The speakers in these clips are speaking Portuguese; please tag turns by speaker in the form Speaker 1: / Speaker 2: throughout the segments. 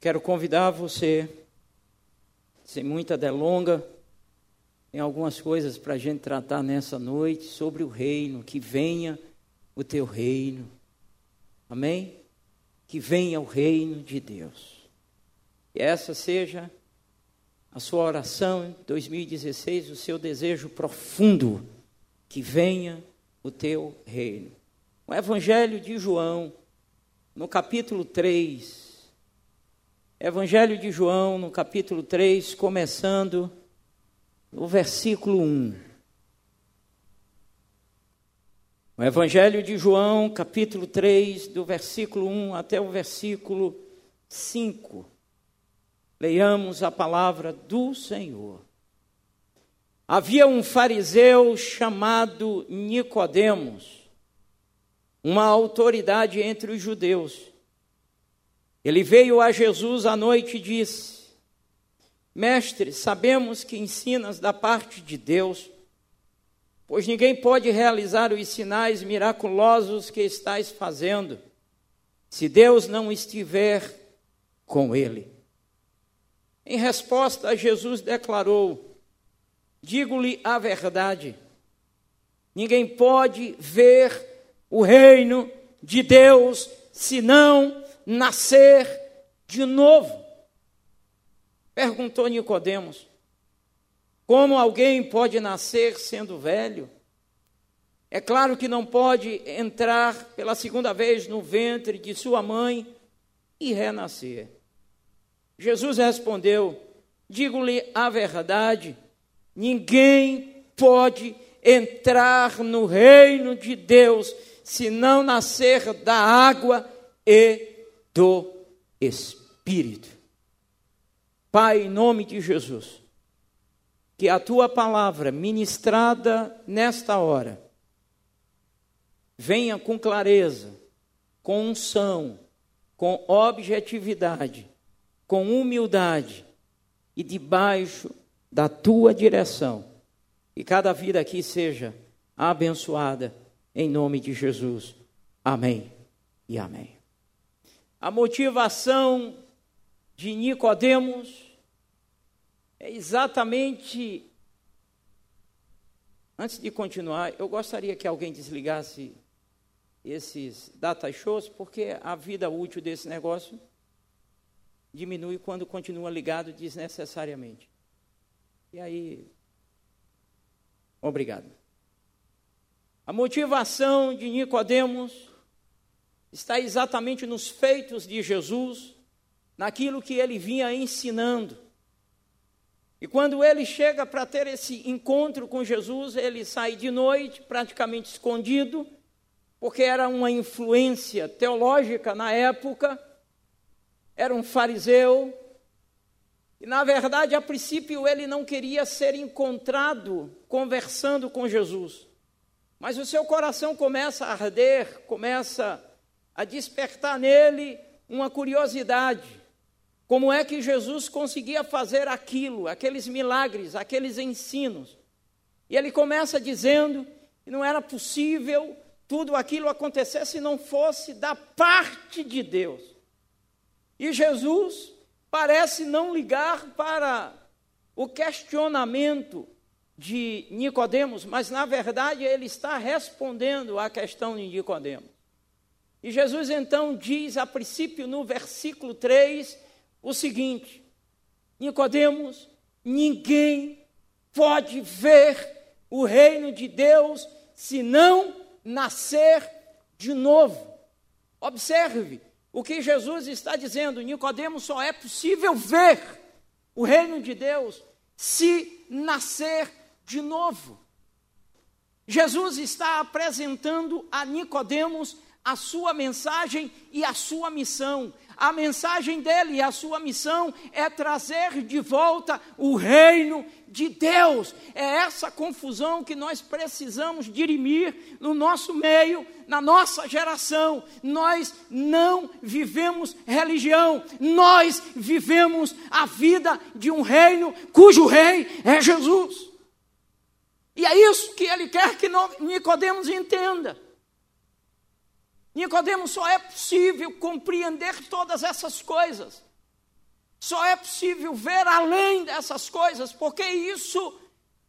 Speaker 1: Quero convidar você, sem muita delonga, tem algumas coisas para a gente tratar nessa noite sobre o reino, que venha o teu reino. Amém? Que venha o reino de Deus. Que essa seja a sua oração em 2016, o seu desejo profundo, que venha o teu reino. O Evangelho de João, no capítulo 3, Evangelho de João, no capítulo 3, começando no versículo 1. O Evangelho de João, capítulo 3, do versículo 1 até o versículo 5. Leiamos a palavra do Senhor. Havia um fariseu chamado Nicodemos, uma autoridade entre os judeus. Ele veio a Jesus à noite e disse: Mestre, sabemos que ensinas da parte de Deus, pois ninguém pode realizar os sinais miraculosos que estás fazendo, se Deus não estiver com ele. Em resposta, Jesus declarou: Digo-lhe a verdade, ninguém pode ver o reino de Deus se não nascer de novo. Perguntou Nicodemos: Como alguém pode nascer sendo velho? É claro que não pode entrar pela segunda vez no ventre de sua mãe e renascer. Jesus respondeu: Digo-lhe a verdade, ninguém pode entrar no reino de Deus se não nascer da água e do Espírito. Pai, em nome de Jesus, que a tua palavra ministrada nesta hora venha com clareza, com unção, com objetividade com humildade e debaixo da tua direção. E cada vida aqui seja abençoada em nome de Jesus. Amém e amém. A motivação de Nicodemos é exatamente Antes de continuar, eu gostaria que alguém desligasse esses data shows, porque a vida útil desse negócio diminui quando continua ligado desnecessariamente. E aí, obrigado. A motivação de Nicodemos está exatamente nos feitos de Jesus, naquilo que ele vinha ensinando. E quando ele chega para ter esse encontro com Jesus, ele sai de noite, praticamente escondido, porque era uma influência teológica na época era um fariseu, e na verdade, a princípio, ele não queria ser encontrado conversando com Jesus. Mas o seu coração começa a arder, começa a despertar nele uma curiosidade. Como é que Jesus conseguia fazer aquilo, aqueles milagres, aqueles ensinos? E ele começa dizendo que não era possível tudo aquilo acontecer se não fosse da parte de Deus. E Jesus parece não ligar para o questionamento de Nicodemos, mas na verdade ele está respondendo à questão de Nicodemos. E Jesus então diz a princípio no versículo 3 o seguinte: Nicodemos, ninguém pode ver o reino de Deus se não nascer de novo. Observe, o que Jesus está dizendo, Nicodemos, só é possível ver o reino de Deus se nascer de novo. Jesus está apresentando a Nicodemos a sua mensagem e a sua missão. A mensagem dele e a sua missão é trazer de volta o reino de Deus. É essa confusão que nós precisamos dirimir no nosso meio, na nossa geração. Nós não vivemos religião, nós vivemos a vida de um reino cujo rei é Jesus. E é isso que ele quer que Nicodemos entenda. Nicodemos só é possível compreender todas essas coisas Só é possível ver além dessas coisas, porque isso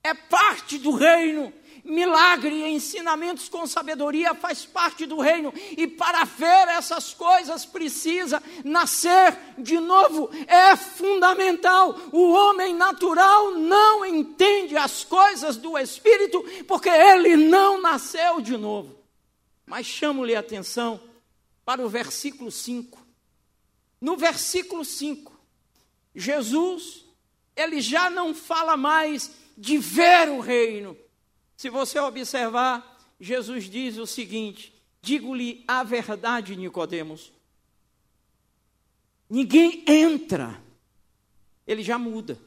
Speaker 1: é parte do reino. Milagre ensinamentos com sabedoria faz parte do reino, e para ver essas coisas precisa nascer de novo, é fundamental. O homem natural não entende as coisas do espírito, porque ele não nasceu de novo. Mas chamo-lhe a atenção para o versículo 5. No versículo 5, Jesus, ele já não fala mais de ver o reino. Se você observar, Jesus diz o seguinte: digo-lhe a verdade, Nicodemos. Ninguém entra. Ele já muda.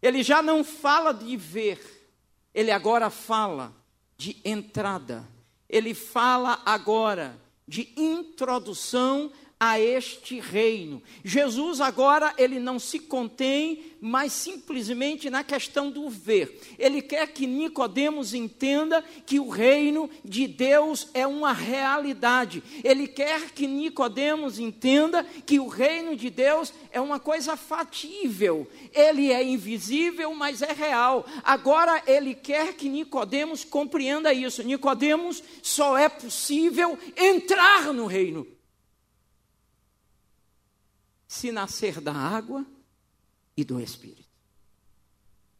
Speaker 1: Ele já não fala de ver. Ele agora fala de entrada. Ele fala agora de introdução a este reino. Jesus agora ele não se contém mais simplesmente na questão do ver. Ele quer que Nicodemos entenda que o reino de Deus é uma realidade. Ele quer que Nicodemos entenda que o reino de Deus é uma coisa fatível. Ele é invisível, mas é real. Agora ele quer que Nicodemos compreenda isso. Nicodemos só é possível entrar no reino se nascer da água e do Espírito.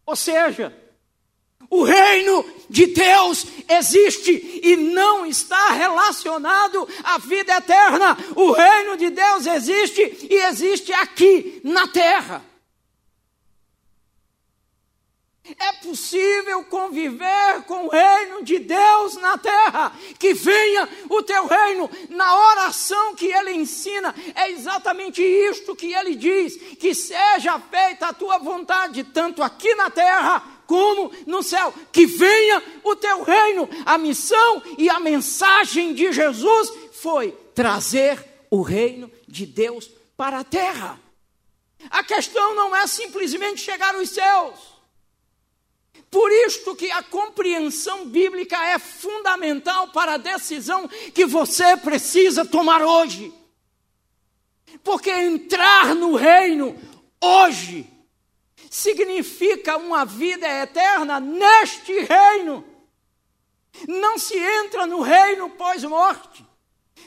Speaker 1: Ou seja, o reino de Deus existe e não está relacionado à vida eterna. O reino de Deus existe e existe aqui na terra. É possível conviver com o reino de Deus na terra. Que venha o teu reino. Na oração que ele ensina, é exatamente isto que ele diz: que seja feita a tua vontade, tanto aqui na terra como no céu. Que venha o teu reino. A missão e a mensagem de Jesus foi trazer o reino de Deus para a terra. A questão não é simplesmente chegar aos céus. Por isto que a compreensão bíblica é fundamental para a decisão que você precisa tomar hoje. Porque entrar no reino hoje significa uma vida eterna neste reino. Não se entra no reino pós-morte.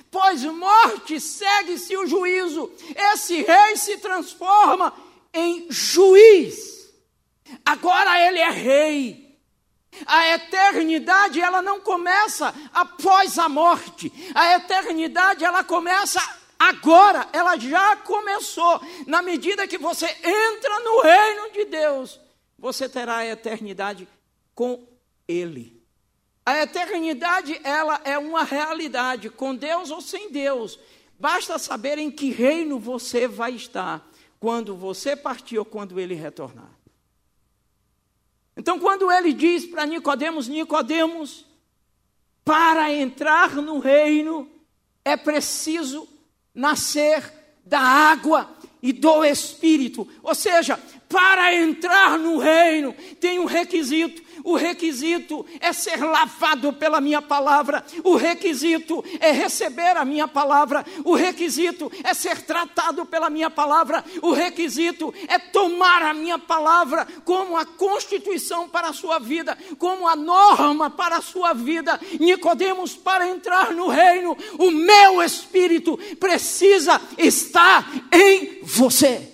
Speaker 1: Pós-morte segue-se o juízo. Esse rei se transforma em juiz. Agora ele é rei. A eternidade ela não começa após a morte. A eternidade ela começa agora, ela já começou. Na medida que você entra no reino de Deus, você terá a eternidade com ele. A eternidade ela é uma realidade, com Deus ou sem Deus. Basta saber em que reino você vai estar quando você partir ou quando ele retornar. Então, quando ele diz para Nicodemos, Nicodemos, para entrar no reino é preciso nascer da água e do espírito. Ou seja, para entrar no reino tem um requisito o requisito é ser lavado pela minha palavra, o requisito é receber a minha palavra, o requisito é ser tratado pela minha palavra, o requisito é tomar a minha palavra como a constituição para a sua vida, como a norma para a sua vida. Nicodemos, para entrar no reino, o meu espírito precisa estar em você.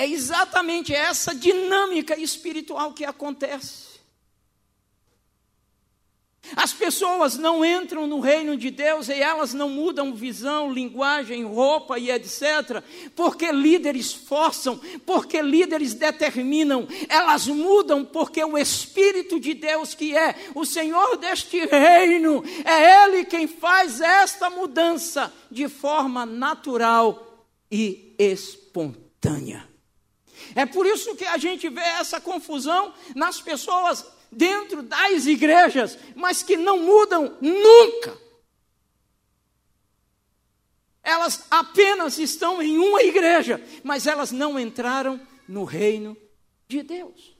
Speaker 1: É exatamente essa dinâmica espiritual que acontece. As pessoas não entram no reino de Deus e elas não mudam visão, linguagem, roupa e etc., porque líderes forçam, porque líderes determinam, elas mudam porque o Espírito de Deus, que é o Senhor deste reino, é Ele quem faz esta mudança de forma natural e espontânea. É por isso que a gente vê essa confusão nas pessoas dentro das igrejas, mas que não mudam nunca. Elas apenas estão em uma igreja, mas elas não entraram no reino de Deus.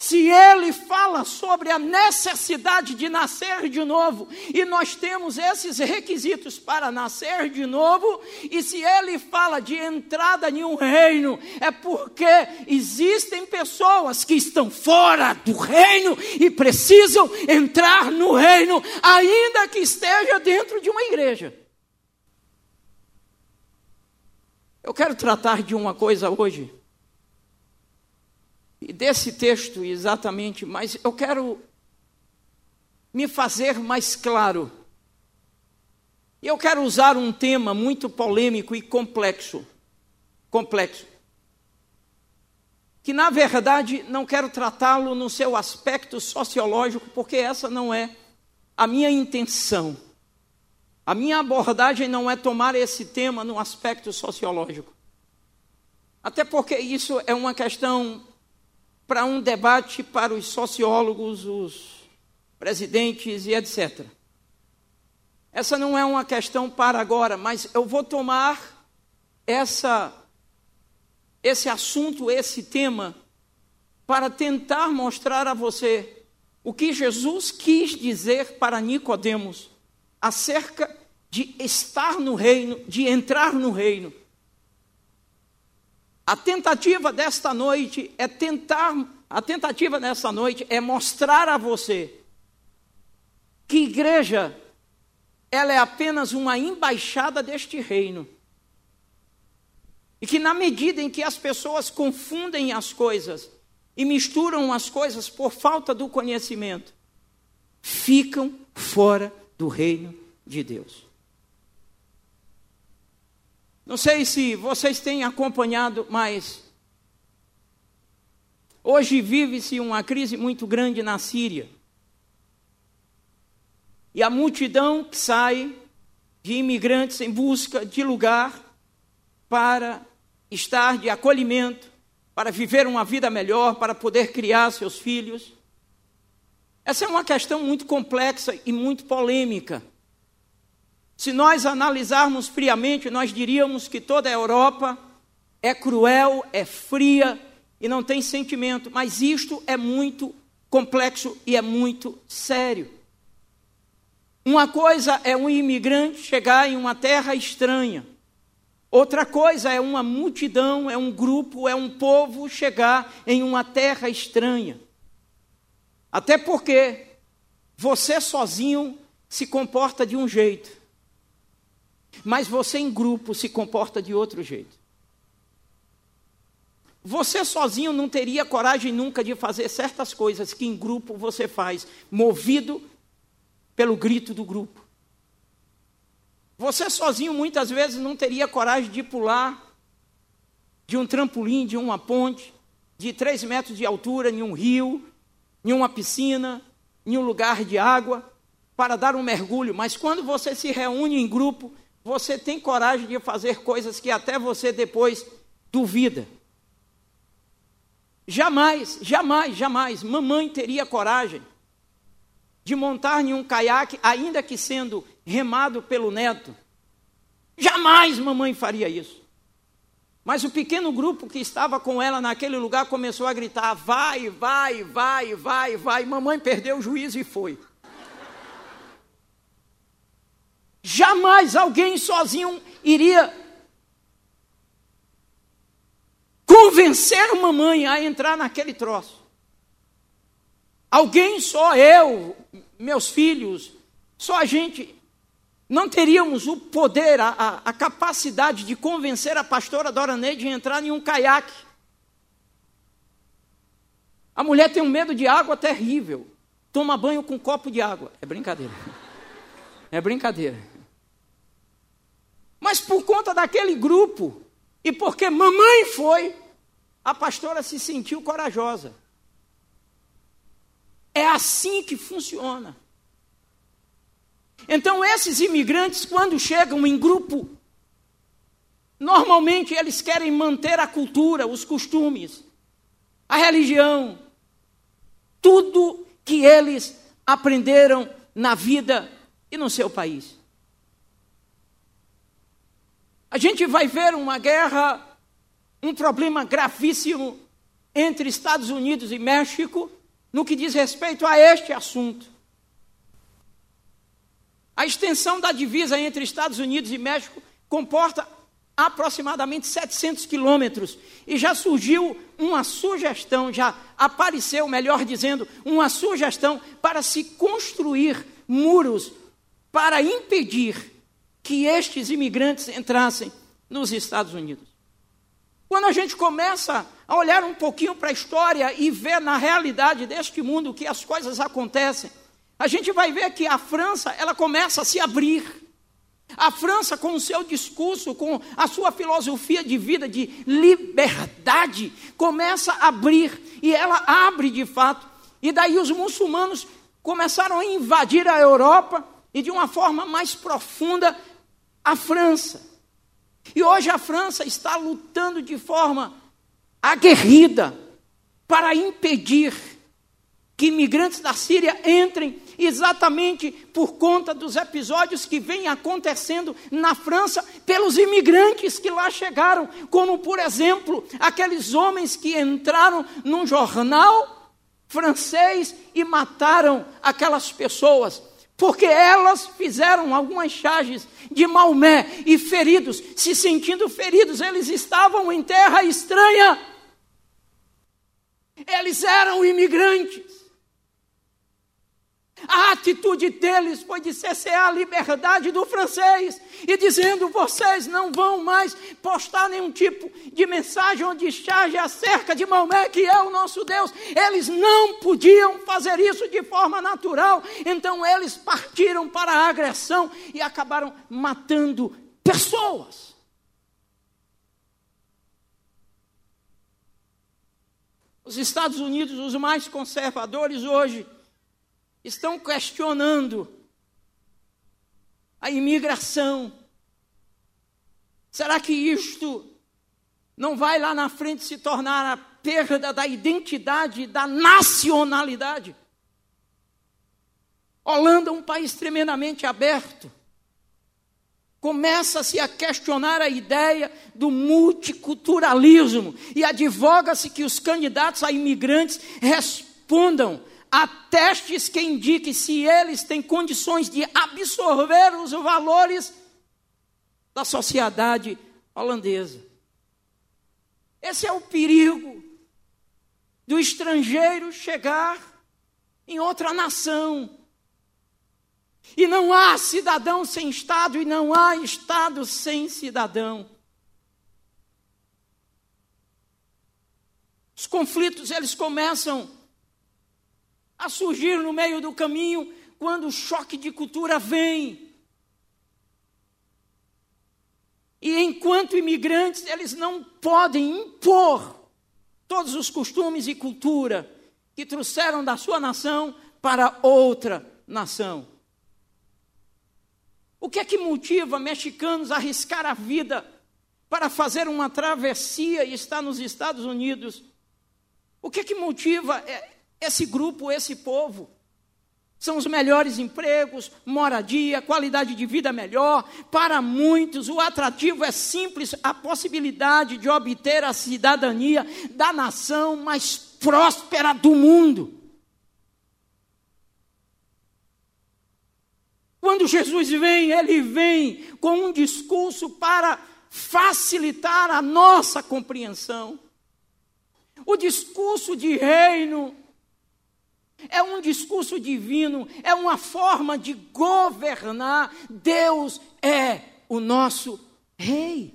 Speaker 1: Se ele fala sobre a necessidade de nascer de novo, e nós temos esses requisitos para nascer de novo, e se ele fala de entrada em um reino, é porque existem pessoas que estão fora do reino e precisam entrar no reino, ainda que esteja dentro de uma igreja. Eu quero tratar de uma coisa hoje desse texto exatamente, mas eu quero me fazer mais claro. E eu quero usar um tema muito polêmico e complexo. Complexo. Que na verdade não quero tratá-lo no seu aspecto sociológico, porque essa não é a minha intenção. A minha abordagem não é tomar esse tema no aspecto sociológico. Até porque isso é uma questão para um debate para os sociólogos, os presidentes e etc. Essa não é uma questão para agora, mas eu vou tomar essa esse assunto, esse tema para tentar mostrar a você o que Jesus quis dizer para Nicodemos acerca de estar no reino, de entrar no reino. A tentativa desta noite é tentar, a tentativa desta noite é mostrar a você que igreja ela é apenas uma embaixada deste reino. E que na medida em que as pessoas confundem as coisas e misturam as coisas por falta do conhecimento, ficam fora do reino de Deus. Não sei se vocês têm acompanhado, mas hoje vive-se uma crise muito grande na Síria. E a multidão que sai de imigrantes em busca de lugar para estar de acolhimento, para viver uma vida melhor, para poder criar seus filhos. Essa é uma questão muito complexa e muito polêmica. Se nós analisarmos friamente, nós diríamos que toda a Europa é cruel, é fria e não tem sentimento, mas isto é muito complexo e é muito sério. Uma coisa é um imigrante chegar em uma terra estranha. Outra coisa é uma multidão, é um grupo, é um povo chegar em uma terra estranha. Até porque você sozinho se comporta de um jeito. Mas você em grupo se comporta de outro jeito. Você sozinho não teria coragem nunca de fazer certas coisas que em grupo você faz, movido pelo grito do grupo. Você sozinho muitas vezes não teria coragem de pular de um trampolim, de uma ponte, de três metros de altura, em um rio, em uma piscina, em um lugar de água, para dar um mergulho. Mas quando você se reúne em grupo, você tem coragem de fazer coisas que até você depois duvida. Jamais, jamais, jamais, mamãe teria coragem de montar em um caiaque, ainda que sendo remado pelo neto. Jamais mamãe faria isso. Mas o pequeno grupo que estava com ela naquele lugar começou a gritar: vai, vai, vai, vai, vai. Mamãe perdeu o juízo e foi. Jamais alguém sozinho iria convencer uma mãe a entrar naquele troço. Alguém só eu, meus filhos, só a gente não teríamos o poder, a, a, a, capacidade de convencer a pastora Dora Neide a entrar em um caiaque. A mulher tem um medo de água terrível. Toma banho com um copo de água. É brincadeira. É brincadeira. Mas por conta daquele grupo, e porque mamãe foi, a pastora se sentiu corajosa. É assim que funciona. Então, esses imigrantes, quando chegam em grupo, normalmente eles querem manter a cultura, os costumes, a religião, tudo que eles aprenderam na vida e no seu país. A gente vai ver uma guerra, um problema gravíssimo entre Estados Unidos e México no que diz respeito a este assunto. A extensão da divisa entre Estados Unidos e México comporta aproximadamente 700 quilômetros. E já surgiu uma sugestão, já apareceu, melhor dizendo, uma sugestão para se construir muros para impedir que estes imigrantes entrassem nos Estados Unidos. Quando a gente começa a olhar um pouquinho para a história e ver na realidade deste mundo que as coisas acontecem, a gente vai ver que a França, ela começa a se abrir. A França, com o seu discurso, com a sua filosofia de vida, de liberdade, começa a abrir, e ela abre de fato. E daí os muçulmanos começaram a invadir a Europa e, de uma forma mais profunda, a França. E hoje a França está lutando de forma aguerrida para impedir que imigrantes da Síria entrem exatamente por conta dos episódios que vêm acontecendo na França pelos imigrantes que lá chegaram, como por exemplo, aqueles homens que entraram num jornal francês e mataram aquelas pessoas. Porque elas fizeram algumas charges de Maomé e feridos, se sentindo feridos, eles estavam em terra estranha. Eles eram imigrantes. A atitude deles foi de cessear a liberdade do francês e dizendo: vocês não vão mais postar nenhum tipo de mensagem ou de charge acerca de Maomé, que é o nosso Deus. Eles não podiam fazer isso de forma natural, então eles partiram para a agressão e acabaram matando pessoas. Os Estados Unidos, os mais conservadores hoje, estão questionando a imigração. Será que isto não vai lá na frente se tornar a perda da identidade, da nacionalidade? Holanda é um país tremendamente aberto. Começa-se a questionar a ideia do multiculturalismo e advoga-se que os candidatos a imigrantes respondam Há testes que indiquem se eles têm condições de absorver os valores da sociedade holandesa. Esse é o perigo do estrangeiro chegar em outra nação. E não há cidadão sem Estado e não há Estado sem cidadão. Os conflitos eles começam a surgir no meio do caminho quando o choque de cultura vem. E enquanto imigrantes, eles não podem impor todos os costumes e cultura que trouxeram da sua nação para outra nação. O que é que motiva mexicanos a arriscar a vida para fazer uma travessia e estar nos Estados Unidos? O que é que motiva é, esse grupo, esse povo. São os melhores empregos, moradia, qualidade de vida melhor. Para muitos, o atrativo é simples a possibilidade de obter a cidadania da nação mais próspera do mundo. Quando Jesus vem, ele vem com um discurso para facilitar a nossa compreensão. O discurso de reino é um discurso divino, é uma forma de governar. Deus é o nosso rei.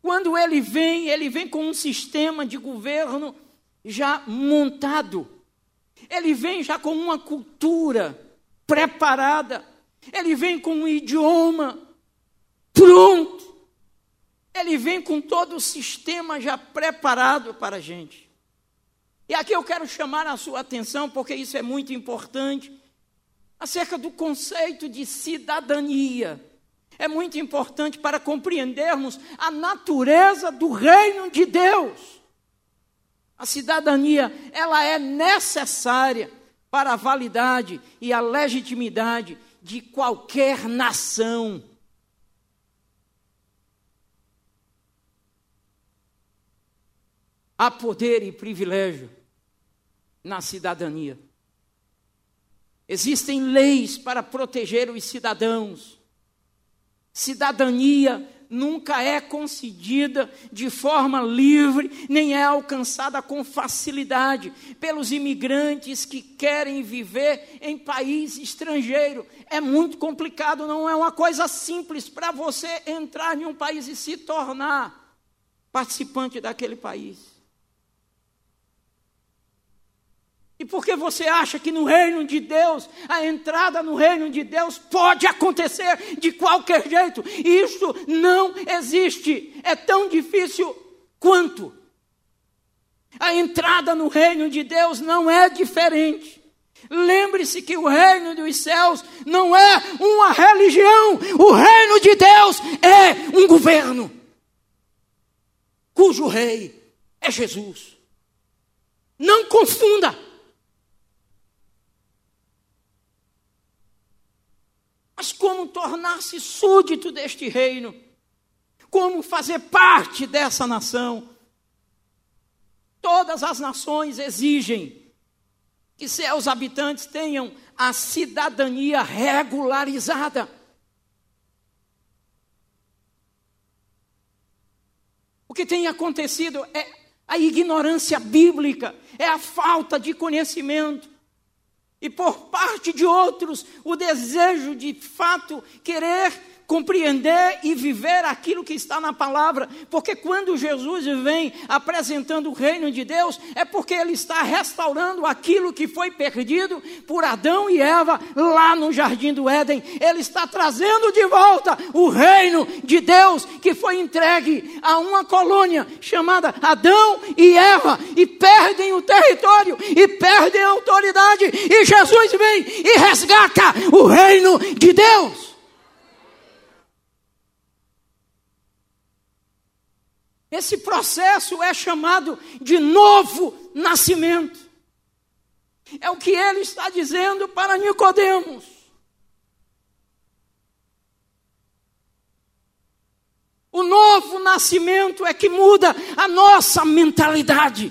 Speaker 1: Quando ele vem, ele vem com um sistema de governo já montado. Ele vem já com uma cultura preparada. Ele vem com um idioma pronto. Ele vem com todo o sistema já preparado para a gente. E aqui eu quero chamar a sua atenção, porque isso é muito importante, acerca do conceito de cidadania. É muito importante para compreendermos a natureza do reino de Deus. A cidadania, ela é necessária para a validade e a legitimidade de qualquer nação. Há poder e privilégio na cidadania. Existem leis para proteger os cidadãos. Cidadania nunca é concedida de forma livre, nem é alcançada com facilidade pelos imigrantes que querem viver em país estrangeiro. É muito complicado, não é uma coisa simples para você entrar em um país e se tornar participante daquele país. E por que você acha que no reino de Deus, a entrada no reino de Deus pode acontecer de qualquer jeito? Isso não existe. É tão difícil quanto. A entrada no reino de Deus não é diferente. Lembre-se que o reino dos céus não é uma religião, o reino de Deus é um governo, cujo rei é Jesus. Não confunda. Mas como tornar-se súdito deste reino? Como fazer parte dessa nação? Todas as nações exigem que seus habitantes tenham a cidadania regularizada. O que tem acontecido é a ignorância bíblica, é a falta de conhecimento e por parte de outros o desejo de fato querer compreender e viver aquilo que está na palavra, porque quando Jesus vem apresentando o reino de Deus, é porque ele está restaurando aquilo que foi perdido por Adão e Eva lá no jardim do Éden. Ele está trazendo de volta o reino de Deus que foi entregue a uma colônia chamada Adão e Eva e perdem o território e perdem a autoridade e Jesus vem e resgata o reino de Deus. Esse processo é chamado de novo nascimento. É o que ele está dizendo para Nicodemos. O novo nascimento é que muda a nossa mentalidade.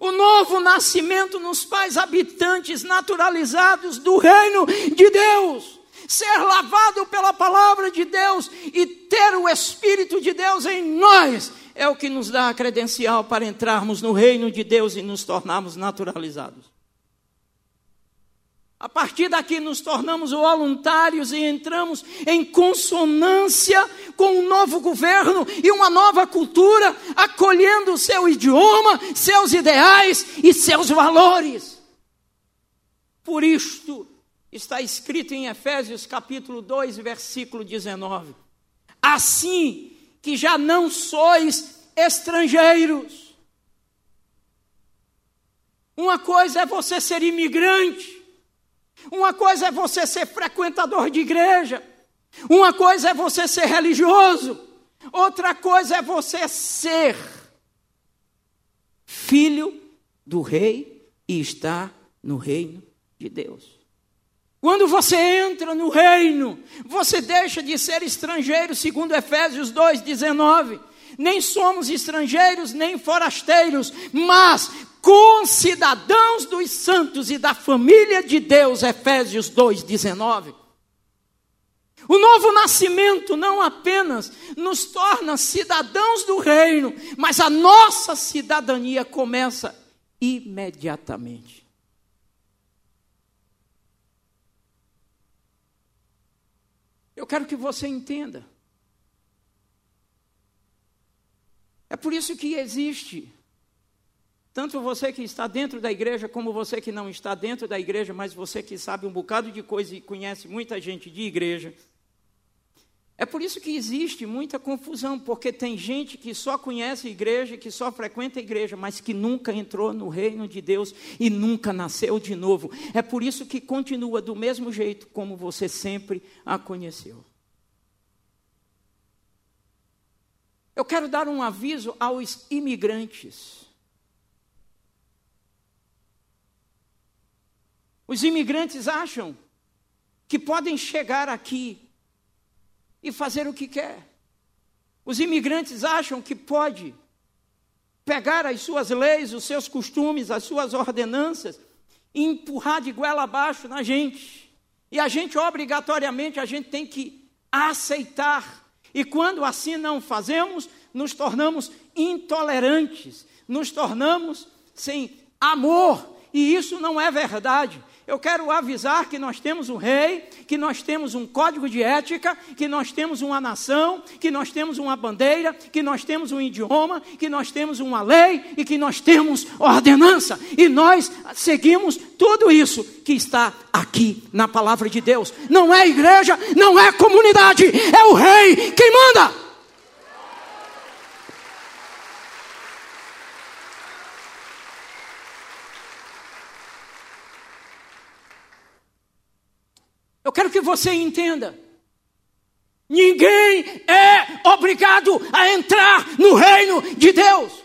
Speaker 1: O novo nascimento nos faz habitantes naturalizados do reino de Deus ser lavado pela palavra de Deus e ter o Espírito de Deus em nós, é o que nos dá a credencial para entrarmos no reino de Deus e nos tornarmos naturalizados. A partir daqui nos tornamos voluntários e entramos em consonância com um novo governo e uma nova cultura, acolhendo o seu idioma, seus ideais e seus valores. Por isto, está escrito em Efésios capítulo 2, versículo 19. Assim que já não sois estrangeiros. Uma coisa é você ser imigrante, uma coisa é você ser frequentador de igreja, uma coisa é você ser religioso, outra coisa é você ser filho do rei e estar no reino de Deus. Quando você entra no reino, você deixa de ser estrangeiro, segundo Efésios 2:19. Nem somos estrangeiros nem forasteiros, mas concidadãos dos santos e da família de Deus, Efésios 2:19. O novo nascimento não apenas nos torna cidadãos do reino, mas a nossa cidadania começa imediatamente. Eu quero que você entenda. É por isso que existe, tanto você que está dentro da igreja, como você que não está dentro da igreja, mas você que sabe um bocado de coisa e conhece muita gente de igreja. É por isso que existe muita confusão, porque tem gente que só conhece a igreja, que só frequenta a igreja, mas que nunca entrou no reino de Deus e nunca nasceu de novo. É por isso que continua do mesmo jeito como você sempre a conheceu. Eu quero dar um aviso aos imigrantes. Os imigrantes acham que podem chegar aqui e fazer o que quer. Os imigrantes acham que pode pegar as suas leis, os seus costumes, as suas ordenanças e empurrar de goela abaixo na gente. E a gente, obrigatoriamente, a gente tem que aceitar. E quando assim não fazemos, nos tornamos intolerantes, nos tornamos sem amor. E isso não é verdade eu quero avisar que nós temos um rei, que nós temos um código de ética, que nós temos uma nação, que nós temos uma bandeira, que nós temos um idioma, que nós temos uma lei e que nós temos ordenança. E nós seguimos tudo isso que está aqui na palavra de Deus. Não é igreja, não é comunidade, é o rei quem manda. Quero que você entenda. Ninguém é obrigado a entrar no reino de Deus.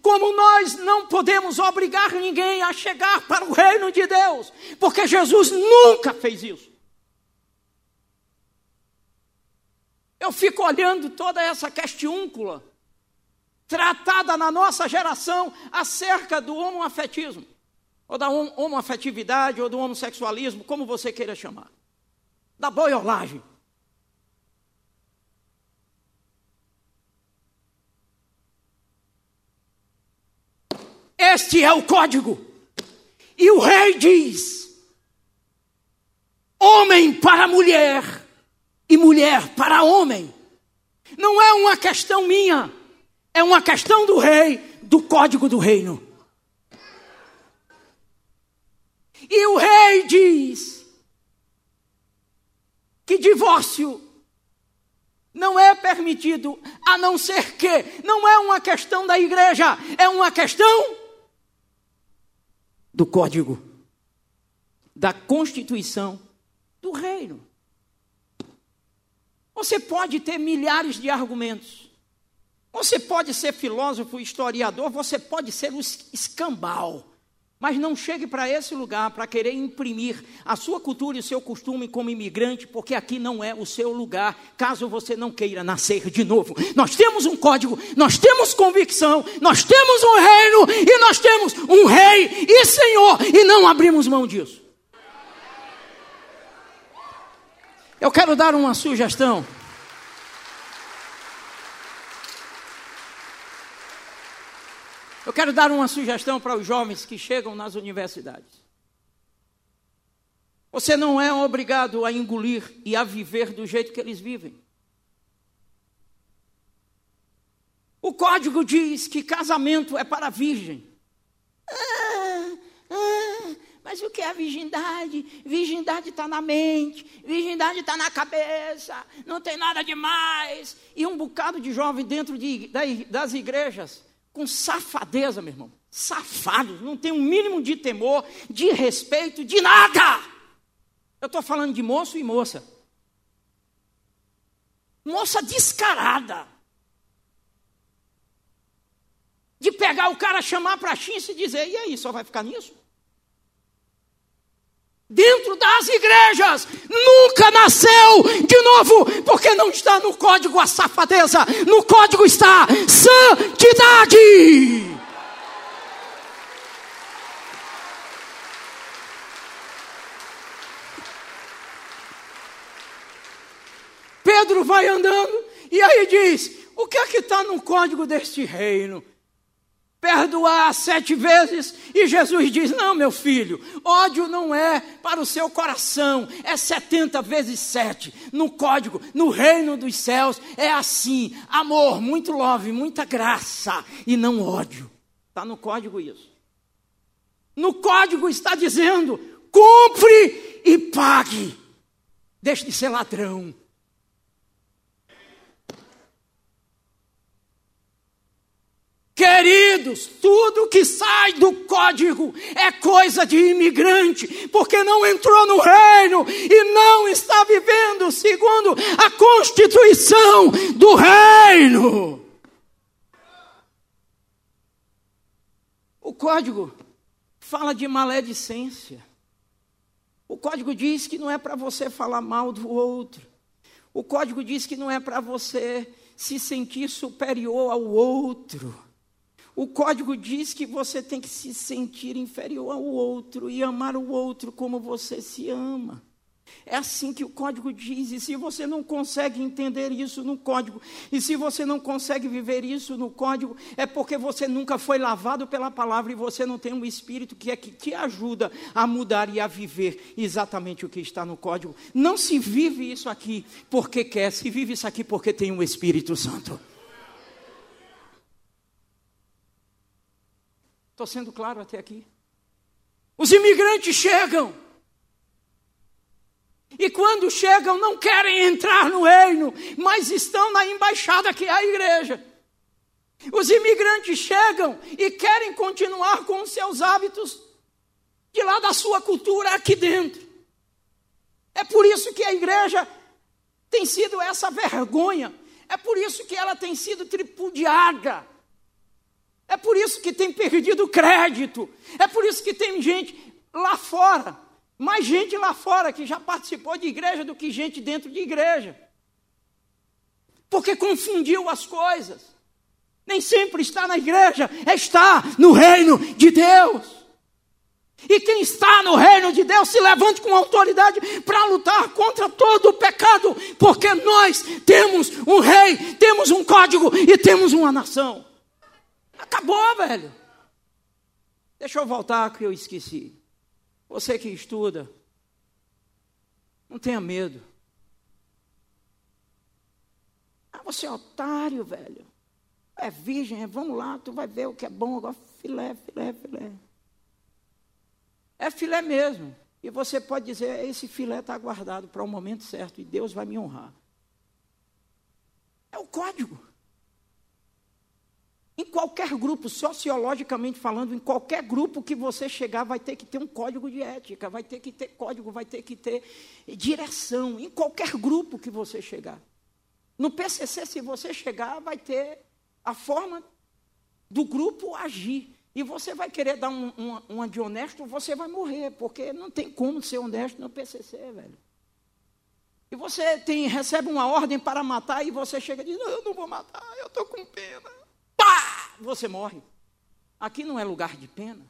Speaker 1: Como nós não podemos obrigar ninguém a chegar para o reino de Deus, porque Jesus nunca fez isso. Eu fico olhando toda essa questiúncula tratada na nossa geração acerca do homoafetismo ou da homoafetividade, ou do homossexualismo, como você queira chamar. Da boiolagem. Este é o código. E o rei diz: homem para mulher e mulher para homem. Não é uma questão minha, é uma questão do rei, do código do reino. E o rei diz que divórcio não é permitido, a não ser que não é uma questão da igreja, é uma questão do código, da constituição do reino. Você pode ter milhares de argumentos. Você pode ser filósofo, historiador, você pode ser um escambau. Mas não chegue para esse lugar para querer imprimir a sua cultura e o seu costume como imigrante, porque aqui não é o seu lugar, caso você não queira nascer de novo. Nós temos um código, nós temos convicção, nós temos um reino e nós temos um rei e senhor, e não abrimos mão disso. Eu quero dar uma sugestão. Eu quero dar uma sugestão para os jovens que chegam nas universidades. Você não é obrigado a engolir e a viver do jeito que eles vivem. O código diz que casamento é para a virgem. Ah, ah, mas o que é virgindade? Virgindade está na mente, virgindade está na cabeça, não tem nada demais. E um bocado de jovem dentro de, das igrejas com safadeza, meu irmão. Safados, não tem um mínimo de temor, de respeito, de nada. Eu estou falando de moço e moça. Moça descarada. De pegar o cara, chamar para a e dizer: e aí, só vai ficar nisso? Dentro das igrejas, nunca nasceu de novo, porque não está no código a safadeza, no código está santidade. Pedro vai andando e aí diz: o que é que está no código deste reino? Perdoar sete vezes, e Jesus diz: Não, meu filho, ódio não é para o seu coração, é setenta vezes sete. No código, no reino dos céus, é assim: amor, muito love, muita graça, e não ódio. Está no código isso. No código está dizendo: compre e pague, deixe de ser ladrão. Queridos, tudo que sai do código é coisa de imigrante, porque não entrou no reino e não está vivendo segundo a constituição do reino. O código fala de maledicência. O código diz que não é para você falar mal do outro. O código diz que não é para você se sentir superior ao outro. O código diz que você tem que se sentir inferior ao outro e amar o outro como você se ama. É assim que o código diz, e se você não consegue entender isso no código, e se você não consegue viver isso no código, é porque você nunca foi lavado pela palavra e você não tem um espírito que é que te ajuda a mudar e a viver exatamente o que está no código. Não se vive isso aqui porque quer, se vive isso aqui porque tem um Espírito Santo. Estou sendo claro até aqui? Os imigrantes chegam. E quando chegam, não querem entrar no reino, mas estão na embaixada que é a igreja. Os imigrantes chegam e querem continuar com os seus hábitos de lá da sua cultura aqui dentro. É por isso que a igreja tem sido essa vergonha. É por isso que ela tem sido tripudiada. É por isso que tem perdido crédito. É por isso que tem gente lá fora mais gente lá fora que já participou de igreja do que gente dentro de igreja. Porque confundiu as coisas. Nem sempre está na igreja, é estar no reino de Deus. E quem está no reino de Deus se levante com autoridade para lutar contra todo o pecado, porque nós temos um rei, temos um código e temos uma nação. Acabou, velho. Deixa eu voltar que eu esqueci. Você que estuda, não tenha medo. Ah, você é otário, velho. É virgem, é, vamos lá, tu vai ver o que é bom agora. Filé, filé, filé. É filé mesmo. E você pode dizer: esse filé está guardado para o momento certo e Deus vai me honrar. É o código. Em qualquer grupo, sociologicamente falando, em qualquer grupo que você chegar, vai ter que ter um código de ética, vai ter que ter código, vai ter que ter direção. Em qualquer grupo que você chegar. No PCC, se você chegar, vai ter a forma do grupo agir. E você vai querer dar um, uma de honesto, você vai morrer, porque não tem como ser honesto no PCC, velho. E você tem, recebe uma ordem para matar e você chega e diz: não, Eu não vou matar, eu estou com pena pá, você morre. Aqui não é lugar de pena.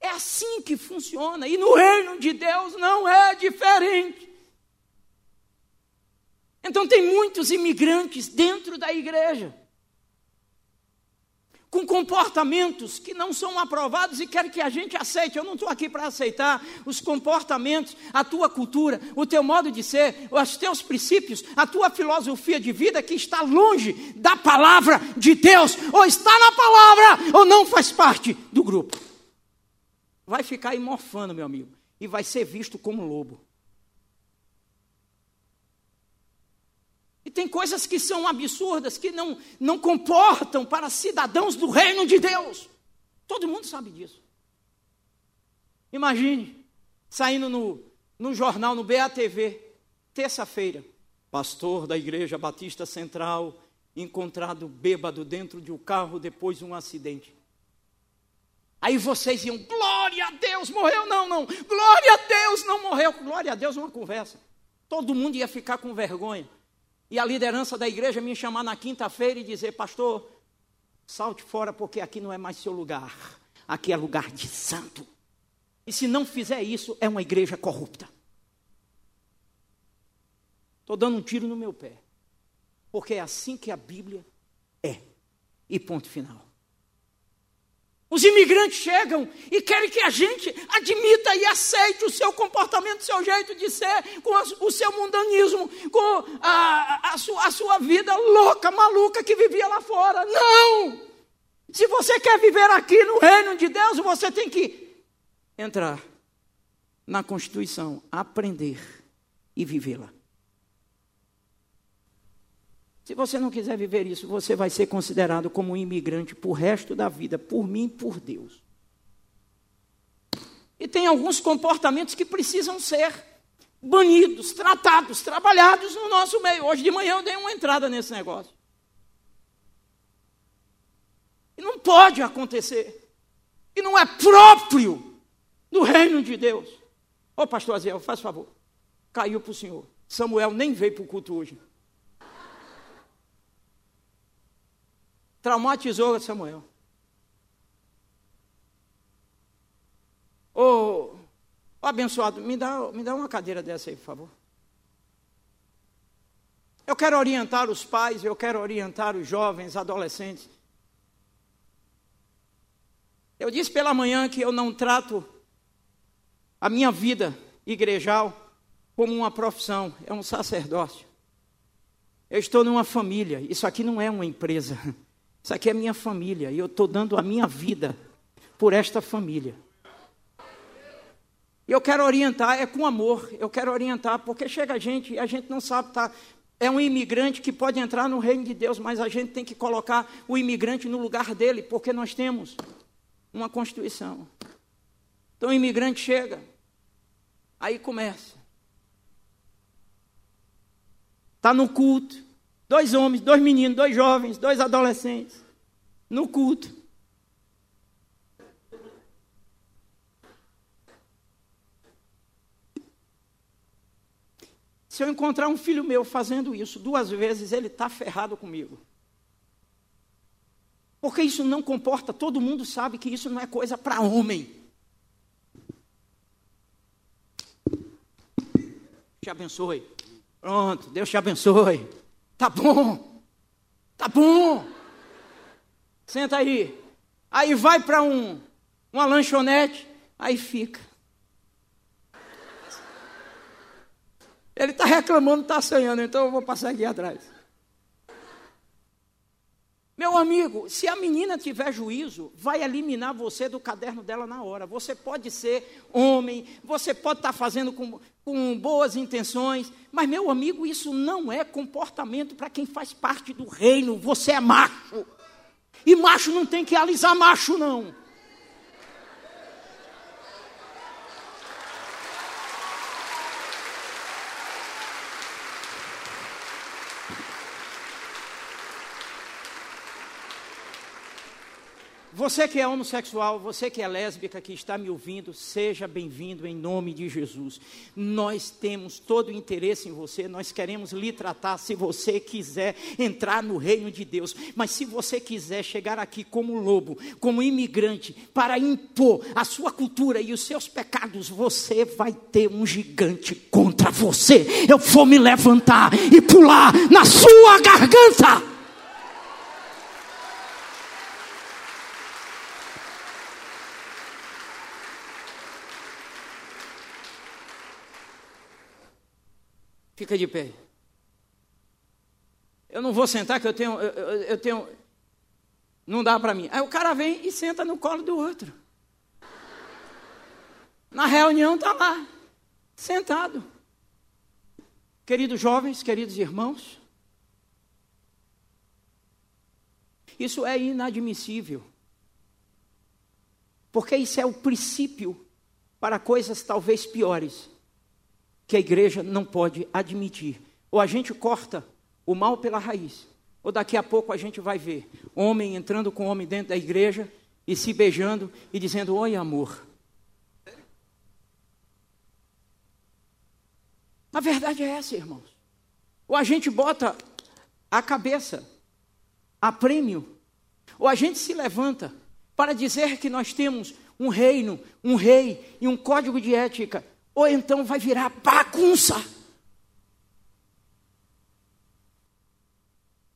Speaker 1: É assim que funciona. E no reino de Deus não é diferente. Então tem muitos imigrantes dentro da igreja com comportamentos que não são aprovados e querem que a gente aceite. Eu não estou aqui para aceitar os comportamentos, a tua cultura, o teu modo de ser, os teus princípios, a tua filosofia de vida que está longe da palavra de Deus, ou está na palavra, ou não faz parte do grupo. Vai ficar aí morfando, meu amigo, e vai ser visto como lobo. Tem coisas que são absurdas, que não, não comportam para cidadãos do reino de Deus. Todo mundo sabe disso. Imagine, saindo no, no jornal, no BATV, terça-feira, pastor da Igreja Batista Central, encontrado bêbado dentro de um carro depois de um acidente. Aí vocês iam, glória a Deus, morreu? Não, não, glória a Deus, não morreu. Glória a Deus, uma conversa. Todo mundo ia ficar com vergonha e a liderança da igreja me chamar na quinta-feira e dizer: Pastor, salte fora, porque aqui não é mais seu lugar, aqui é lugar de santo. E se não fizer isso, é uma igreja corrupta. Estou dando um tiro no meu pé, porque é assim que a Bíblia é. E ponto final. Os imigrantes chegam e querem que a gente admita e aceite o seu comportamento, o seu jeito de ser, com o seu mundanismo, com a, a, sua, a sua vida louca, maluca que vivia lá fora. Não! Se você quer viver aqui no reino de Deus, você tem que entrar na Constituição, aprender e vivê-la. Se você não quiser viver isso, você vai ser considerado como um imigrante por resto da vida, por mim e por Deus. E tem alguns comportamentos que precisam ser banidos, tratados, trabalhados no nosso meio. Hoje de manhã eu dei uma entrada nesse negócio. E não pode acontecer. E não é próprio do reino de Deus. Ô pastor Aziel, faz favor. Caiu para o senhor. Samuel nem veio para o culto hoje. Traumatizou Samuel. Ô, ô abençoado, me dá, me dá uma cadeira dessa aí, por favor. Eu quero orientar os pais, eu quero orientar os jovens, adolescentes. Eu disse pela manhã que eu não trato a minha vida igrejal como uma profissão, é um sacerdócio. Eu estou numa família, isso aqui não é uma empresa, isso aqui é minha família, e eu estou dando a minha vida por esta família. E eu quero orientar, é com amor, eu quero orientar, porque chega a gente e a gente não sabe, tá, é um imigrante que pode entrar no reino de Deus, mas a gente tem que colocar o imigrante no lugar dele, porque nós temos uma Constituição. Então o imigrante chega, aí começa. Está no culto, dois homens, dois meninos, dois jovens, dois adolescentes, no culto. Se eu encontrar um filho meu fazendo isso duas vezes, ele está ferrado comigo. Porque isso não comporta, todo mundo sabe que isso não é coisa para homem. Te abençoe. Pronto, Deus te abençoe. Tá bom. Tá bom. Senta aí. Aí vai para um uma lanchonete, aí fica. Ele está reclamando, está assanhando, então eu vou passar aqui atrás. Meu amigo, se a menina tiver juízo, vai eliminar você do caderno dela na hora. Você pode ser homem, você pode estar fazendo com, com boas intenções, mas, meu amigo, isso não é comportamento para quem faz parte do reino. Você é macho. E macho não tem que alisar macho, não. Você que é homossexual, você que é lésbica, que está me ouvindo, seja bem-vindo em nome de Jesus. Nós temos todo o interesse em você, nós queremos lhe tratar se você quiser entrar no reino de Deus. Mas se você quiser chegar aqui como lobo, como imigrante, para impor a sua cultura e os seus pecados, você vai ter um gigante contra você. Eu vou me levantar e pular na sua garganta. Fica de pé. Eu não vou sentar que eu tenho, eu, eu, eu tenho, não dá para mim. Aí o cara vem e senta no colo do outro. Na reunião está lá, sentado. Queridos jovens, queridos irmãos, isso é inadmissível. Porque isso é o princípio para coisas talvez piores que a igreja não pode admitir. Ou a gente corta o mal pela raiz, ou daqui a pouco a gente vai ver homem entrando com homem dentro da igreja e se beijando e dizendo: Oi, amor. A verdade é essa, irmãos. Ou a gente bota a cabeça a prêmio, ou a gente se levanta para dizer que nós temos um reino, um rei e um código de ética ou então vai virar bagunça.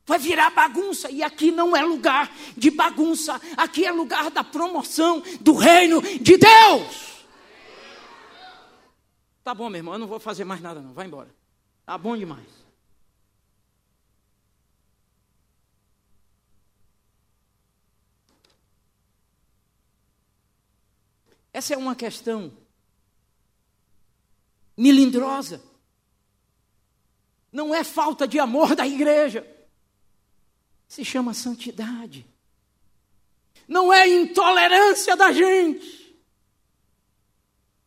Speaker 1: Vai virar bagunça, e aqui não é lugar de bagunça, aqui é lugar da promoção do reino de Deus. Tá bom, meu irmão, eu não vou fazer mais nada, não, vai embora. Tá bom demais. Essa é uma questão melindrosa. Não é falta de amor da igreja. Se chama santidade. Não é intolerância da gente.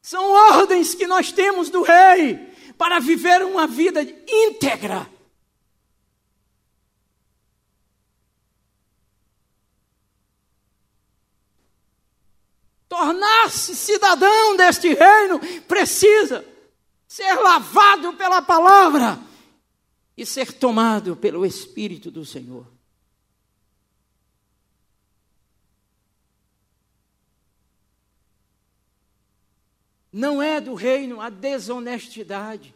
Speaker 1: São ordens que nós temos do rei para viver uma vida íntegra. Tornar-se cidadão deste reino precisa ser lavado pela palavra e ser tomado pelo Espírito do Senhor. Não é do reino a desonestidade.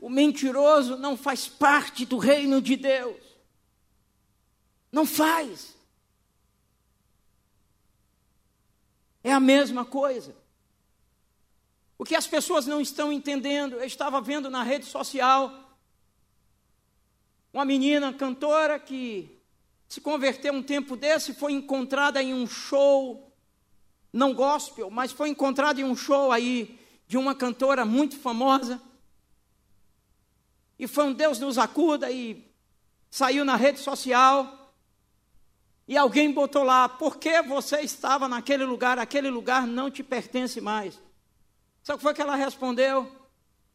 Speaker 1: O mentiroso não faz parte do reino de Deus. Não faz. É a mesma coisa. O que as pessoas não estão entendendo, eu estava vendo na rede social uma menina cantora que se converteu um tempo desse, foi encontrada em um show, não gospel, mas foi encontrada em um show aí de uma cantora muito famosa. E foi um Deus nos acuda e saiu na rede social. E alguém botou lá, por que você estava naquele lugar? Aquele lugar não te pertence mais. Sabe o que foi que ela respondeu?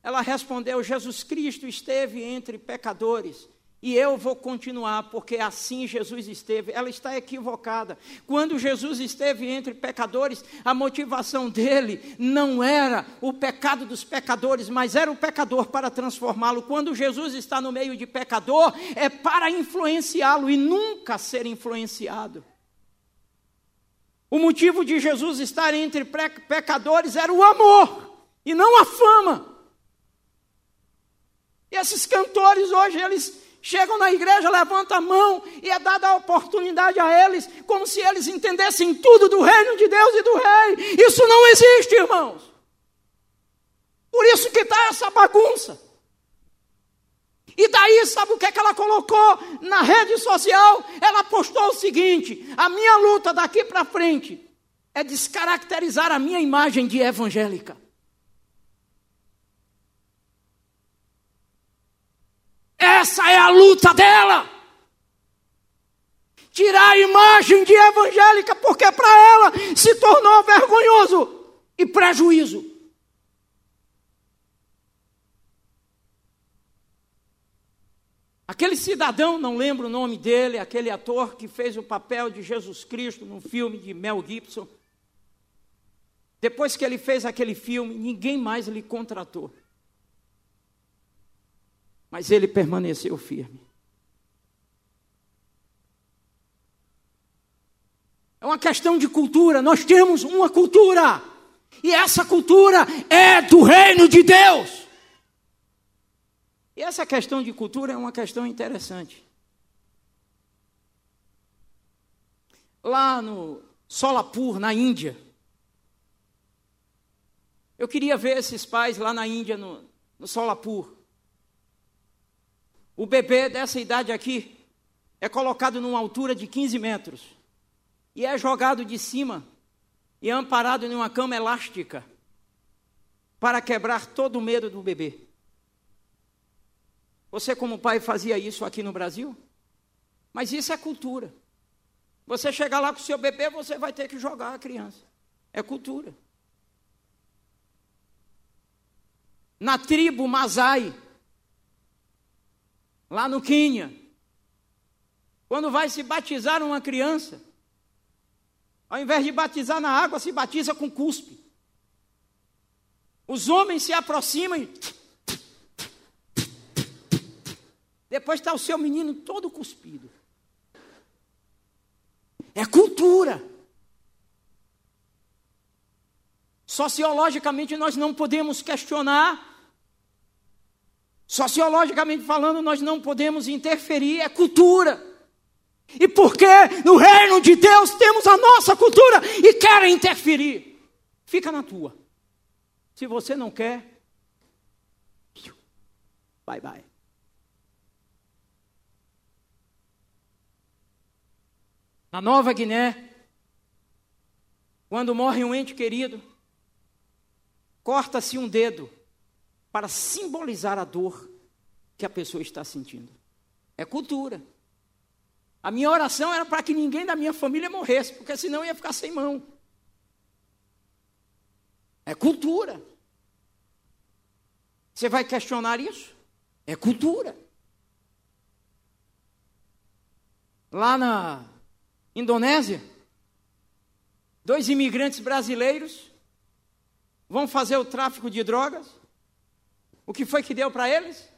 Speaker 1: Ela respondeu: Jesus Cristo esteve entre pecadores e eu vou continuar, porque assim Jesus esteve. Ela está equivocada. Quando Jesus esteve entre pecadores, a motivação dele não era o pecado dos pecadores, mas era o pecador para transformá-lo. Quando Jesus está no meio de pecador, é para influenciá-lo e nunca ser influenciado. O motivo de Jesus estar entre pecadores era o amor e não a fama. E esses cantores hoje, eles chegam na igreja, levantam a mão e é dada a oportunidade a eles, como se eles entendessem tudo do reino de Deus e do rei. Isso não existe, irmãos. Por isso que está essa bagunça. E daí, sabe o que, é que ela colocou na rede social? Ela postou o seguinte: a minha luta daqui para frente é descaracterizar a minha imagem de evangélica. Essa é a luta dela. Tirar a imagem de evangélica, porque para ela se tornou vergonhoso e prejuízo. Aquele cidadão, não lembro o nome dele, aquele ator que fez o papel de Jesus Cristo no filme de Mel Gibson. Depois que ele fez aquele filme, ninguém mais lhe contratou. Mas ele permaneceu firme. É uma questão de cultura. Nós temos uma cultura. E essa cultura é do reino de Deus. E essa questão de cultura é uma questão interessante. Lá no Solapur, na Índia, eu queria ver esses pais lá na Índia, no, no Solapur. O bebê dessa idade aqui é colocado numa altura de 15 metros e é jogado de cima e amparado em uma cama elástica para quebrar todo o medo do bebê. Você, como pai, fazia isso aqui no Brasil? Mas isso é cultura. Você chegar lá com o seu bebê, você vai ter que jogar a criança. É cultura. Na tribo Masai, lá no Quênia, quando vai se batizar uma criança, ao invés de batizar na água, se batiza com cuspe. Os homens se aproximam e. Depois está o seu menino todo cuspido. É cultura. Sociologicamente, nós não podemos questionar Sociologicamente falando, nós não podemos interferir, é cultura. E porque no reino de Deus temos a nossa cultura e querem interferir, fica na tua. Se você não quer, bye bye. Na Nova Guiné, quando morre um ente querido, corta-se um dedo para simbolizar a dor que a pessoa está sentindo. É cultura. A minha oração era para que ninguém da minha família morresse, porque senão ia ficar sem mão. É cultura. Você vai questionar isso? É cultura. Lá na Indonésia, dois imigrantes brasileiros vão fazer o tráfico de drogas o que foi que deu para eles?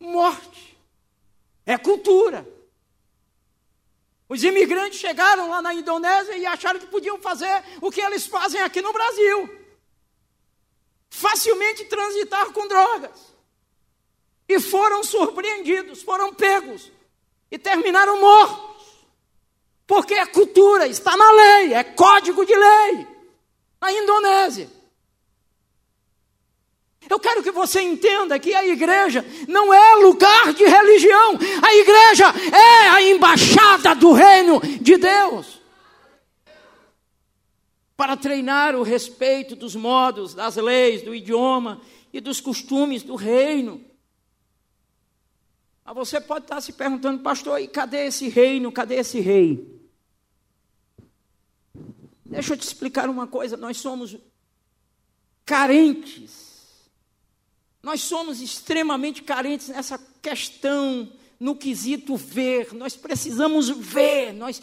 Speaker 1: Morte. É cultura. Os imigrantes chegaram lá na Indonésia e acharam que podiam fazer o que eles fazem aqui no Brasil: facilmente transitar com drogas. E foram surpreendidos, foram pegos e terminaram mortos. Porque é cultura, está na lei, é código de lei. Na Indonésia. Eu quero que você entenda que a igreja não é lugar de religião, a igreja é a embaixada do reino de Deus. Para treinar o respeito dos modos, das leis, do idioma e dos costumes do reino. Mas você pode estar se perguntando, pastor, e cadê esse reino? Cadê esse rei? Deixa eu te explicar uma coisa: nós somos carentes. Nós somos extremamente carentes nessa questão, no quesito ver. Nós precisamos ver, nós,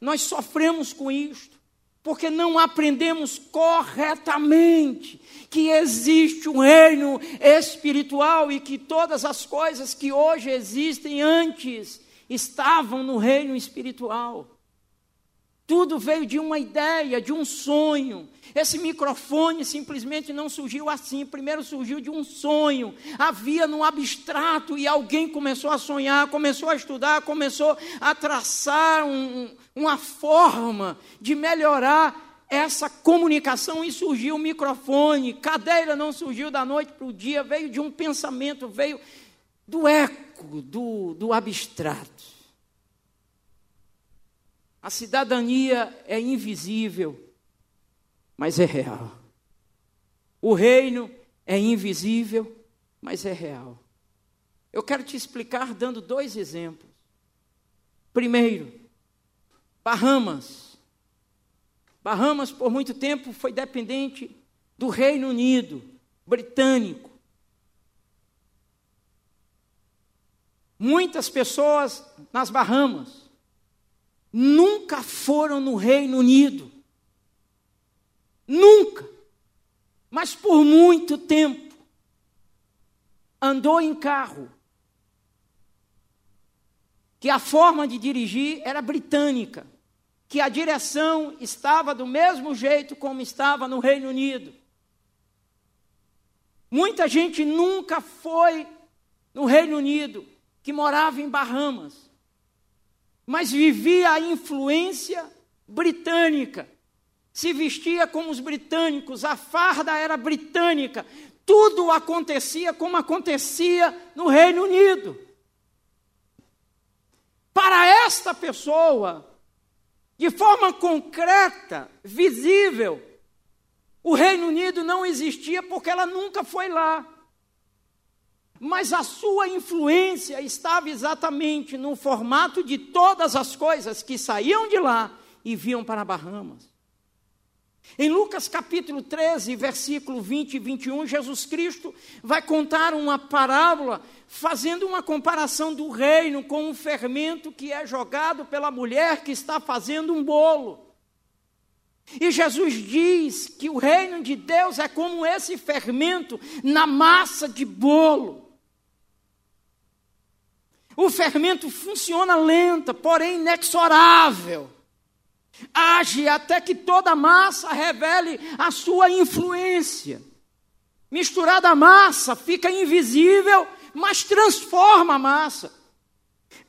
Speaker 1: nós sofremos com isto, porque não aprendemos corretamente que existe um reino espiritual e que todas as coisas que hoje existem antes estavam no reino espiritual. Tudo veio de uma ideia, de um sonho. Esse microfone simplesmente não surgiu assim. Primeiro surgiu de um sonho. Havia no abstrato e alguém começou a sonhar, começou a estudar, começou a traçar um, uma forma de melhorar essa comunicação e surgiu o microfone. Cadeira não surgiu da noite para o dia, veio de um pensamento, veio do eco, do, do abstrato. A cidadania é invisível, mas é real. O reino é invisível, mas é real. Eu quero te explicar dando dois exemplos. Primeiro, Bahamas. Bahamas, por muito tempo, foi dependente do Reino Unido, britânico. Muitas pessoas nas Bahamas nunca foram no Reino Unido. Nunca. Mas por muito tempo andou em carro. Que a forma de dirigir era britânica, que a direção estava do mesmo jeito como estava no Reino Unido. Muita gente nunca foi no Reino Unido, que morava em Bahamas mas vivia a influência britânica. Se vestia como os britânicos, a farda era britânica. Tudo acontecia como acontecia no Reino Unido. Para esta pessoa, de forma concreta, visível, o Reino Unido não existia porque ela nunca foi lá mas a sua influência estava exatamente no formato de todas as coisas que saíam de lá e vinham para Bahamas. Em Lucas capítulo 13, versículo 20 e 21, Jesus Cristo vai contar uma parábola fazendo uma comparação do reino com um fermento que é jogado pela mulher que está fazendo um bolo. E Jesus diz que o reino de Deus é como esse fermento na massa de bolo. O fermento funciona lenta, porém inexorável. Age até que toda a massa revele a sua influência. Misturada a massa, fica invisível, mas transforma a massa.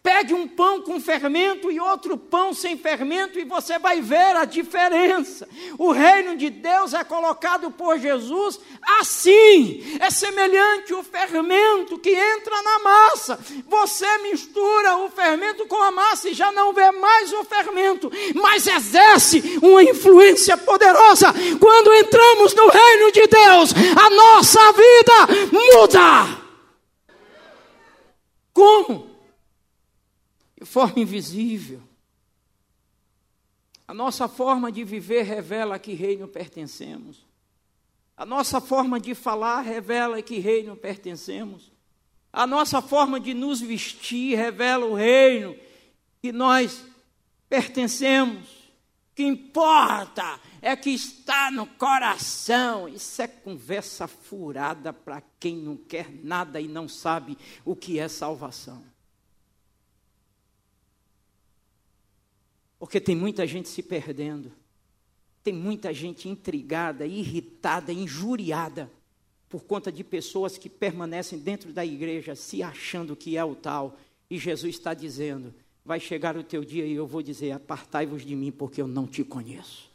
Speaker 1: Pegue um pão com fermento e outro pão sem fermento e você vai ver a diferença. O reino de Deus é colocado por Jesus assim. É semelhante o fermento que entra na massa. Você mistura o fermento com a massa e já não vê mais o fermento, mas exerce uma influência poderosa. Quando entramos no reino de Deus, a nossa vida muda. Como? Forma invisível. A nossa forma de viver revela a que reino pertencemos. A nossa forma de falar revela a que reino pertencemos. A nossa forma de nos vestir revela o reino que nós pertencemos. O que importa é que está no coração. Isso é conversa furada para quem não quer nada e não sabe o que é salvação. Porque tem muita gente se perdendo. Tem muita gente intrigada, irritada, injuriada por conta de pessoas que permanecem dentro da igreja se achando que é o tal. E Jesus está dizendo: vai chegar o teu dia e eu vou dizer: apartai-vos de mim, porque eu não te conheço.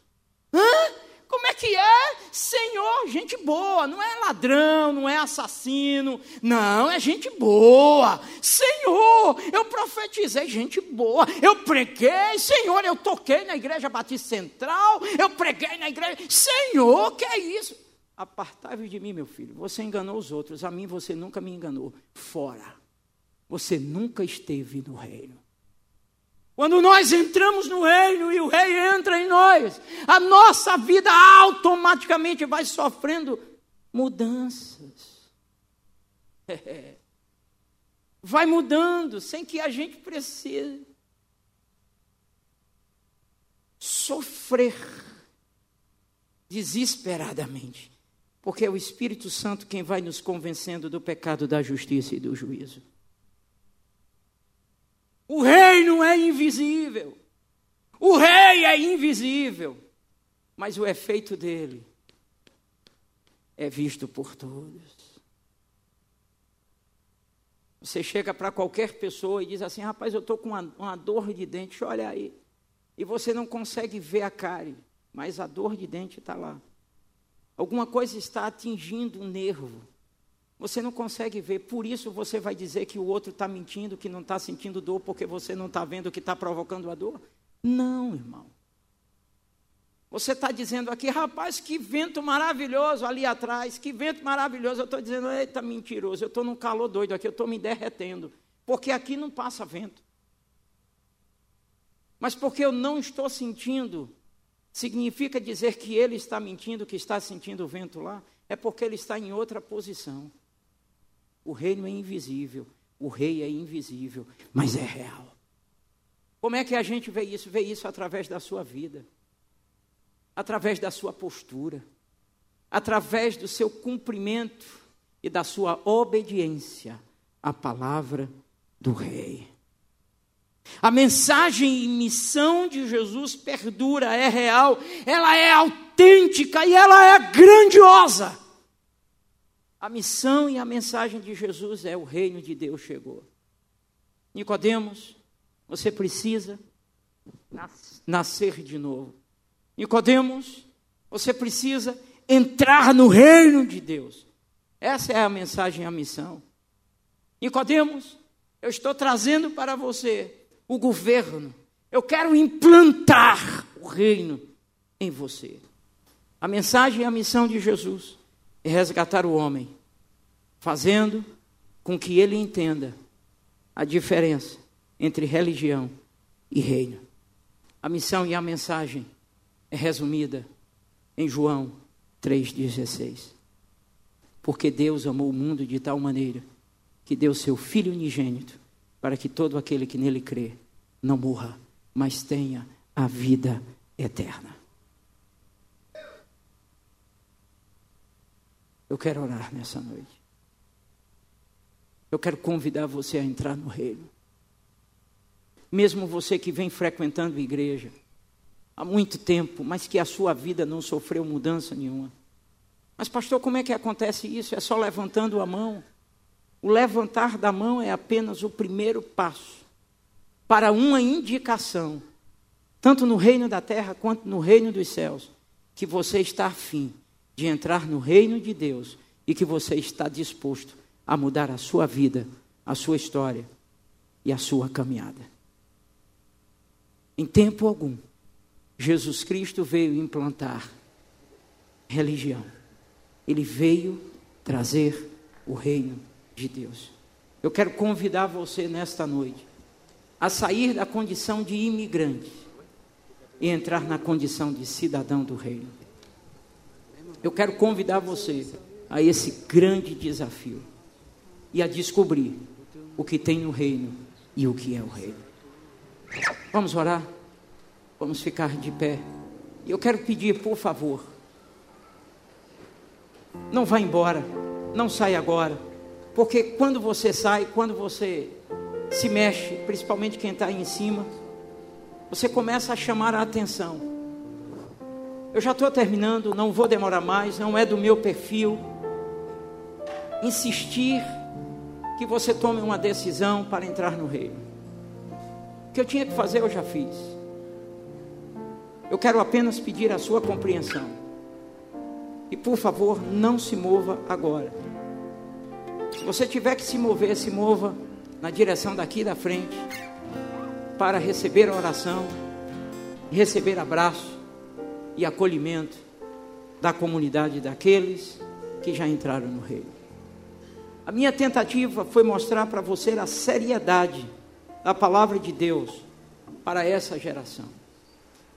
Speaker 1: Hã? Como é que é? Senhor, gente boa, não é ladrão, não é assassino, não, é gente boa. Senhor, eu profetizei, gente boa. Eu preguei, Senhor, eu toquei na igreja Batista Central, eu preguei na igreja. Senhor, que é isso? Apartai-vos de mim, meu filho. Você enganou os outros, a mim você nunca me enganou. Fora. Você nunca esteve no reino. Quando nós entramos no reino e o rei entra em nós, a nossa vida automaticamente vai sofrendo mudanças. Vai mudando sem que a gente precise sofrer desesperadamente, porque é o Espírito Santo quem vai nos convencendo do pecado, da justiça e do juízo. O reino é invisível. O rei é invisível. Mas o efeito dele é visto por todos. Você chega para qualquer pessoa e diz assim: rapaz, eu estou com uma, uma, dor de dente, olha aí. E você não consegue ver a cárie, mas a dor de dente está lá. Alguma coisa está atingindo um nervo. Você não consegue ver, por isso você vai dizer que o outro está mentindo, que não está sentindo dor, porque você não está vendo o que está provocando a dor? Não, irmão. Você está dizendo aqui, rapaz, que vento maravilhoso ali atrás, que vento maravilhoso. Eu estou dizendo, eita, mentiroso, eu estou num calor doido aqui, eu estou me derretendo, porque aqui não passa vento. Mas porque eu não estou sentindo, significa dizer que ele está mentindo, que está sentindo o vento lá? É porque ele está em outra posição. O reino é invisível, o rei é invisível, mas é real. Como é que a gente vê isso? Vê isso através da sua vida, através da sua postura, através do seu cumprimento e da sua obediência à palavra do rei. A mensagem e missão de Jesus perdura, é real, ela é autêntica e ela é grandiosa. A missão e a mensagem de Jesus é o reino de Deus chegou. Nicodemos, você precisa nascer de novo. Nicodemos, você precisa entrar no reino de Deus. Essa é a mensagem e a missão. Nicodemos, eu estou trazendo para você o governo. Eu quero implantar o reino em você. A mensagem e a missão de Jesus resgatar o homem, fazendo com que ele entenda a diferença entre religião e reino. A missão e a mensagem é resumida em João 3,16. Porque Deus amou o mundo de tal maneira que deu seu Filho unigênito para que todo aquele que nele crê não morra, mas tenha a vida eterna. Eu quero orar nessa noite. Eu quero convidar você a entrar no reino. Mesmo você que vem frequentando a igreja há muito tempo, mas que a sua vida não sofreu mudança nenhuma. Mas, pastor, como é que acontece isso? É só levantando a mão. O levantar da mão é apenas o primeiro passo para uma indicação, tanto no reino da terra quanto no reino dos céus, que você está afim de entrar no reino de Deus e que você está disposto a mudar a sua vida, a sua história e a sua caminhada. Em tempo algum, Jesus Cristo veio implantar religião. Ele veio trazer o reino de Deus. Eu quero convidar você nesta noite a sair da condição de imigrante e entrar na condição de cidadão do reino. Eu quero convidar você a esse grande desafio e a descobrir o que tem no reino e o que é o reino. Vamos orar? Vamos ficar de pé. Eu quero pedir, por favor, não vá embora, não saia agora, porque quando você sai, quando você se mexe, principalmente quem está aí em cima, você começa a chamar a atenção. Eu já estou terminando, não vou demorar mais, não é do meu perfil. Insistir que você tome uma decisão para entrar no reino. O que eu tinha que fazer, eu já fiz. Eu quero apenas pedir a sua compreensão. E por favor, não se mova agora. Se você tiver que se mover, se mova na direção daqui da frente para receber oração, receber abraço e acolhimento da comunidade daqueles que já entraram no reino. A minha tentativa foi mostrar para você a seriedade da palavra de Deus para essa geração.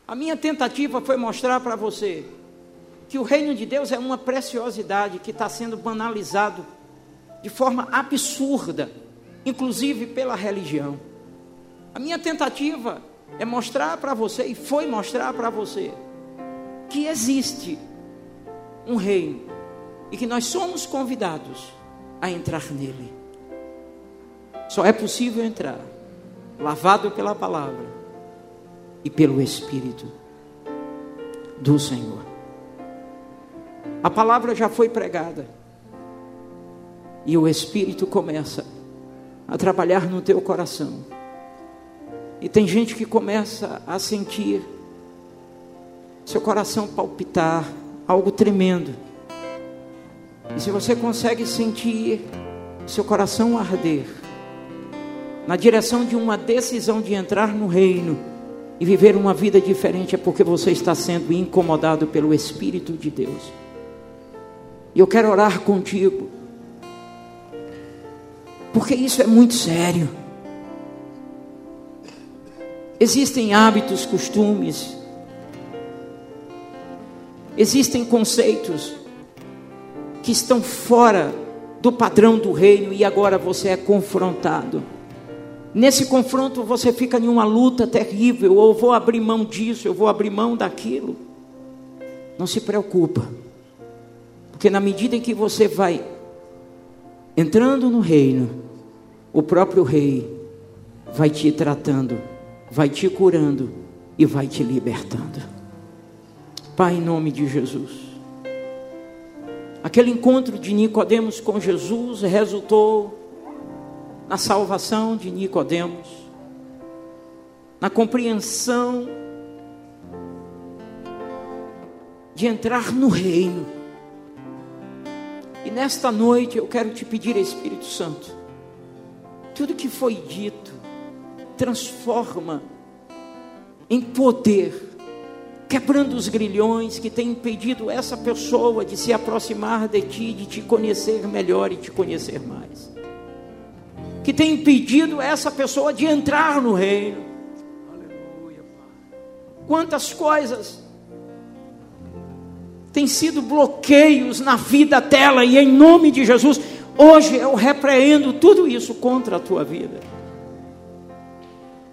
Speaker 1: A minha tentativa foi mostrar para você que o reino de Deus é uma preciosidade que está sendo banalizado de forma absurda, inclusive pela religião. A minha tentativa é mostrar para você, e foi mostrar para você, que existe um reino e que nós somos convidados a entrar nele. Só é possível entrar lavado pela palavra e pelo Espírito do Senhor. A palavra já foi pregada e o Espírito começa a trabalhar no teu coração. E tem gente que começa a sentir seu coração palpitar, algo tremendo. E se você consegue sentir seu coração arder na direção de uma decisão de entrar no reino e viver uma vida diferente, é porque você está sendo incomodado pelo Espírito de Deus. E eu quero orar contigo, porque isso é muito sério. Existem hábitos, costumes, existem conceitos que estão fora do padrão do reino e agora você é confrontado. Nesse confronto você fica em uma luta terrível, ou vou abrir mão disso, eu vou abrir mão daquilo. Não se preocupa. Porque na medida em que você vai entrando no reino, o próprio rei vai te tratando vai te curando e vai te libertando. Pai, em nome de Jesus. Aquele encontro de Nicodemos com Jesus resultou na salvação de Nicodemos, na compreensão de entrar no reino. E nesta noite eu quero te pedir, Espírito Santo, tudo que foi dito, transforma em poder, quebrando os grilhões que têm impedido essa pessoa de se aproximar de ti, de te conhecer melhor e te conhecer mais. Que tem impedido essa pessoa de entrar no reino. Aleluia, Pai. Quantas coisas têm sido bloqueios na vida dela, e em nome de Jesus, hoje eu repreendo tudo isso contra a tua vida.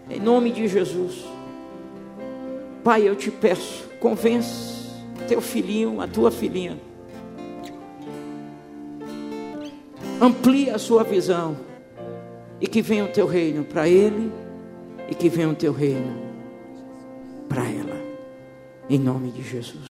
Speaker 1: Em nome de Jesus. Pai, eu te peço, convence teu filhinho, a tua filhinha. Amplie a sua visão. E que venha o teu reino para ele. E que venha o teu reino para ela. Em nome de Jesus.